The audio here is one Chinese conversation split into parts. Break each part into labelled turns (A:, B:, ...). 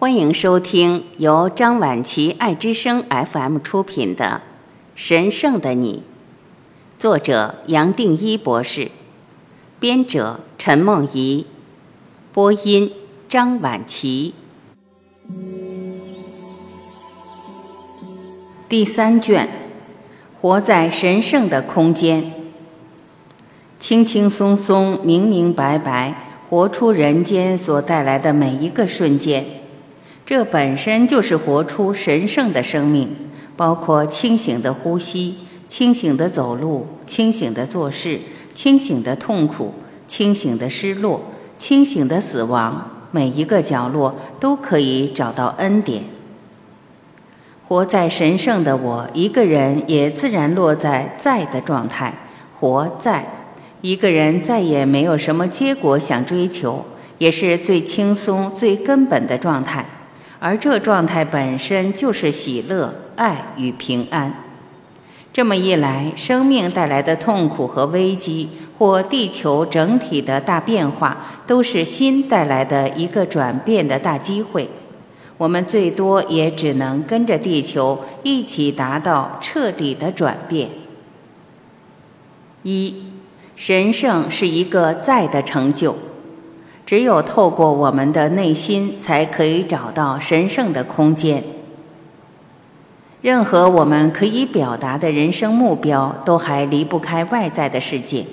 A: 欢迎收听由张晚琪爱之声 FM 出品的《神圣的你》，作者杨定一博士，编者陈梦怡，播音张晚琪。第三卷，活在神圣的空间，轻轻松松、明明白白，活出人间所带来的每一个瞬间。这本身就是活出神圣的生命，包括清醒的呼吸、清醒的走路、清醒的做事、清醒的痛苦、清醒的失落、清醒的死亡。每一个角落都可以找到恩典。活在神圣的我，一个人也自然落在在的状态，活在一个人再也没有什么结果想追求，也是最轻松、最根本的状态。而这状态本身就是喜乐、爱与平安。这么一来，生命带来的痛苦和危机，或地球整体的大变化，都是心带来的一个转变的大机会。我们最多也只能跟着地球一起达到彻底的转变。一，神圣是一个在的成就。只有透过我们的内心，才可以找到神圣的空间。任何我们可以表达的人生目标，都还离不开外在的世界。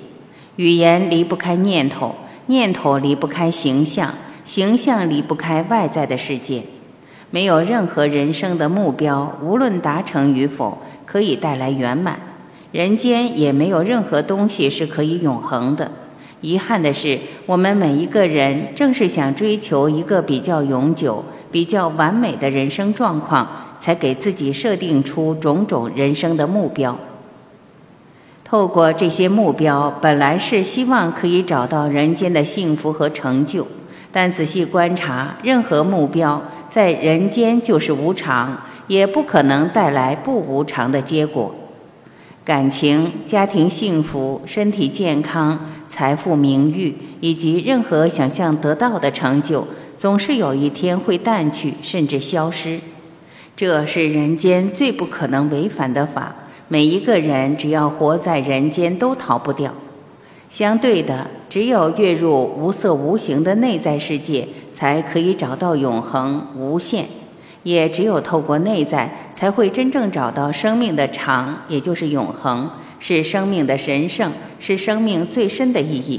A: 语言离不开念头，念头离不开形象，形象离不开外在的世界。没有任何人生的目标，无论达成与否，可以带来圆满。人间也没有任何东西是可以永恒的。遗憾的是，我们每一个人正是想追求一个比较永久、比较完美的人生状况，才给自己设定出种种人生的目标。透过这些目标，本来是希望可以找到人间的幸福和成就，但仔细观察，任何目标在人间就是无常，也不可能带来不无常的结果。感情、家庭幸福、身体健康、财富、名誉，以及任何想象得到的成就，总是有一天会淡去，甚至消失。这是人间最不可能违反的法。每一个人只要活在人间，都逃不掉。相对的，只有跃入无色无形的内在世界，才可以找到永恒无限。也只有透过内在，才会真正找到生命的长，也就是永恒，是生命的神圣，是生命最深的意义。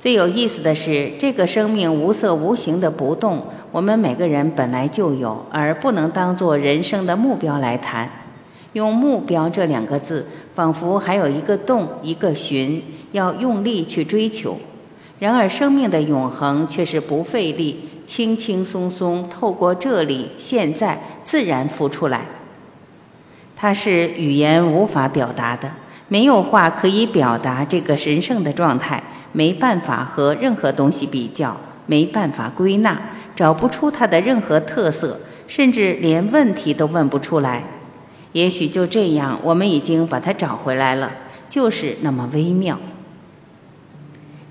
A: 最有意思的是，这个生命无色无形的不动，我们每个人本来就有，而不能当做人生的目标来谈。用“目标”这两个字，仿佛还有一个动，一个寻，要用力去追求。然而，生命的永恒却是不费力。轻轻松松透过这里，现在自然浮出来。它是语言无法表达的，没有话可以表达这个神圣的状态，没办法和任何东西比较，没办法归纳，找不出它的任何特色，甚至连问题都问不出来。也许就这样，我们已经把它找回来了，就是那么微妙。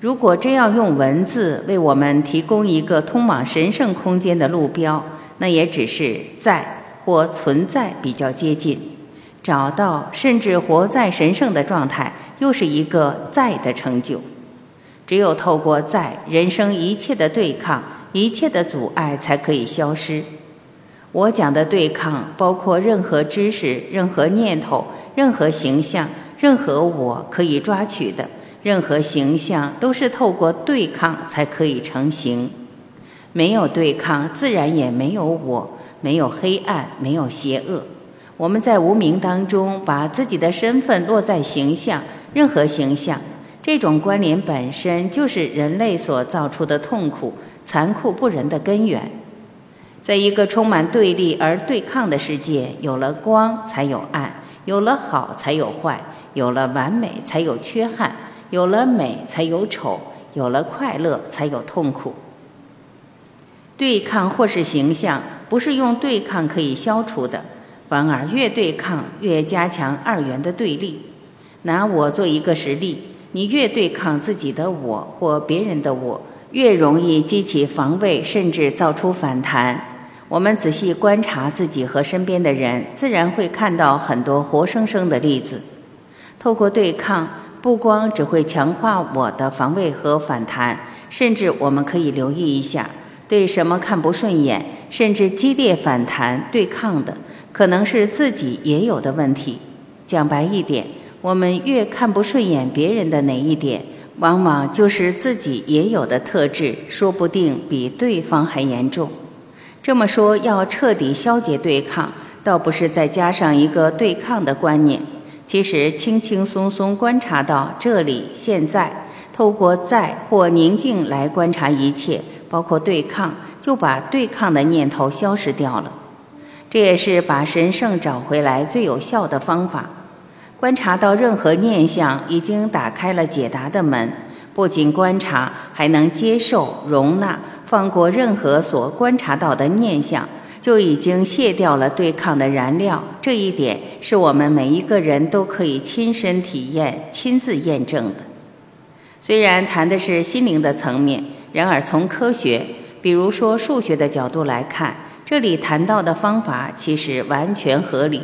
A: 如果真要用文字为我们提供一个通往神圣空间的路标，那也只是在或存在比较接近，找到甚至活在神圣的状态，又是一个在的成就。只有透过在，人生一切的对抗、一切的阻碍才可以消失。我讲的对抗，包括任何知识、任何念头、任何形象、任何我可以抓取的。任何形象都是透过对抗才可以成型，没有对抗，自然也没有我，没有黑暗，没有邪恶。我们在无名当中把自己的身份落在形象，任何形象，这种关联本身就是人类所造出的痛苦、残酷不仁的根源。在一个充满对立而对抗的世界，有了光才有暗，有了好才有坏，有了完美才有缺憾。有了美才有丑，有了快乐才有痛苦。对抗或是形象，不是用对抗可以消除的，反而越对抗越加强二元的对立。拿我做一个实例，你越对抗自己的我或别人的我，越容易激起防卫，甚至造出反弹。我们仔细观察自己和身边的人，自然会看到很多活生生的例子。透过对抗，不光只会强化我的防卫和反弹，甚至我们可以留意一下，对什么看不顺眼，甚至激烈反弹对抗的，可能是自己也有的问题。讲白一点，我们越看不顺眼别人的哪一点，往往就是自己也有的特质，说不定比对方还严重。这么说，要彻底消解对抗，倒不是再加上一个对抗的观念。其实，轻轻松松观察到这里、现在，透过在或宁静来观察一切，包括对抗，就把对抗的念头消失掉了。这也是把神圣找回来最有效的方法。观察到任何念想，已经打开了解答的门。不仅观察，还能接受、容纳。放过任何所观察到的念想，就已经卸掉了对抗的燃料。这一点是我们每一个人都可以亲身体验、亲自验证的。虽然谈的是心灵的层面，然而从科学，比如说数学的角度来看，这里谈到的方法其实完全合理。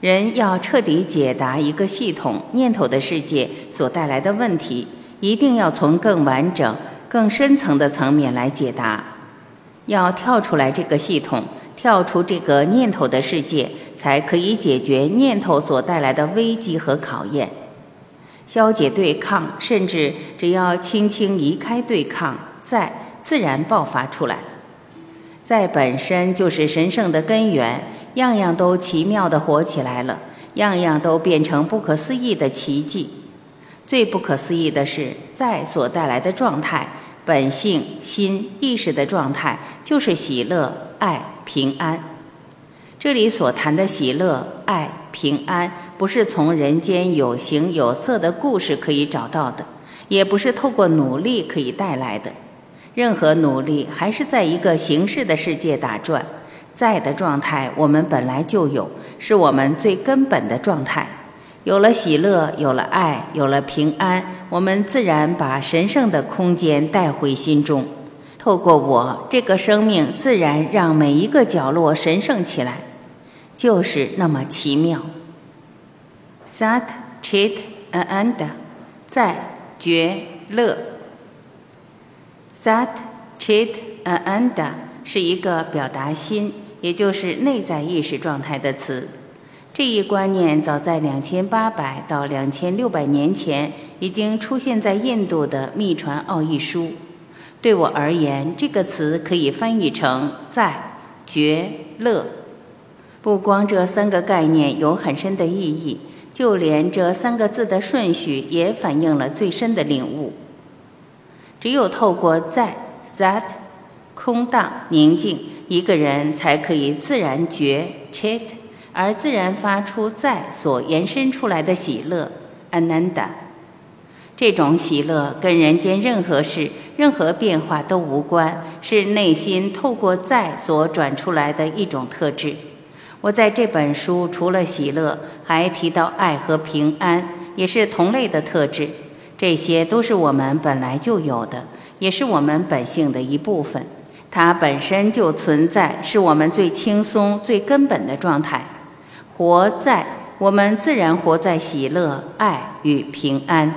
A: 人要彻底解答一个系统念头的世界所带来的问题，一定要从更完整。更深层的层面来解答，要跳出来这个系统，跳出这个念头的世界，才可以解决念头所带来的危机和考验，消解对抗，甚至只要轻轻移开对抗，在自然爆发出来。在本身就是神圣的根源，样样都奇妙的活起来了，样样都变成不可思议的奇迹。最不可思议的是，在所带来的状态，本性心意识的状态，就是喜乐、爱、平安。这里所谈的喜乐、爱、平安，不是从人间有形有色的故事可以找到的，也不是透过努力可以带来的。任何努力，还是在一个形式的世界打转。在的状态，我们本来就有，是我们最根本的状态。有了喜乐，有了爱，有了平安，我们自然把神圣的空间带回心中。透过我这个生命，自然让每一个角落神圣起来，就是那么奇妙。Sat Chit Ananda，在觉乐。Sat Chit Ananda 是一个表达心，也就是内在意识状态的词。这一观念早在两千八百到两千六百年前已经出现在印度的秘传奥义书。对我而言，这个词可以翻译成“在觉乐”。不光这三个概念有很深的意义，就连这三个字的顺序也反映了最深的领悟。只有透过在 （that） 空荡宁静，一个人才可以自然觉 （chit）。而自然发出在所延伸出来的喜乐，ananda。这种喜乐跟人间任何事、任何变化都无关，是内心透过在所转出来的一种特质。我在这本书除了喜乐，还提到爱和平安，也是同类的特质。这些都是我们本来就有的，也是我们本性的一部分。它本身就存在，是我们最轻松、最根本的状态。活在我们，自然活在喜乐、爱与平安。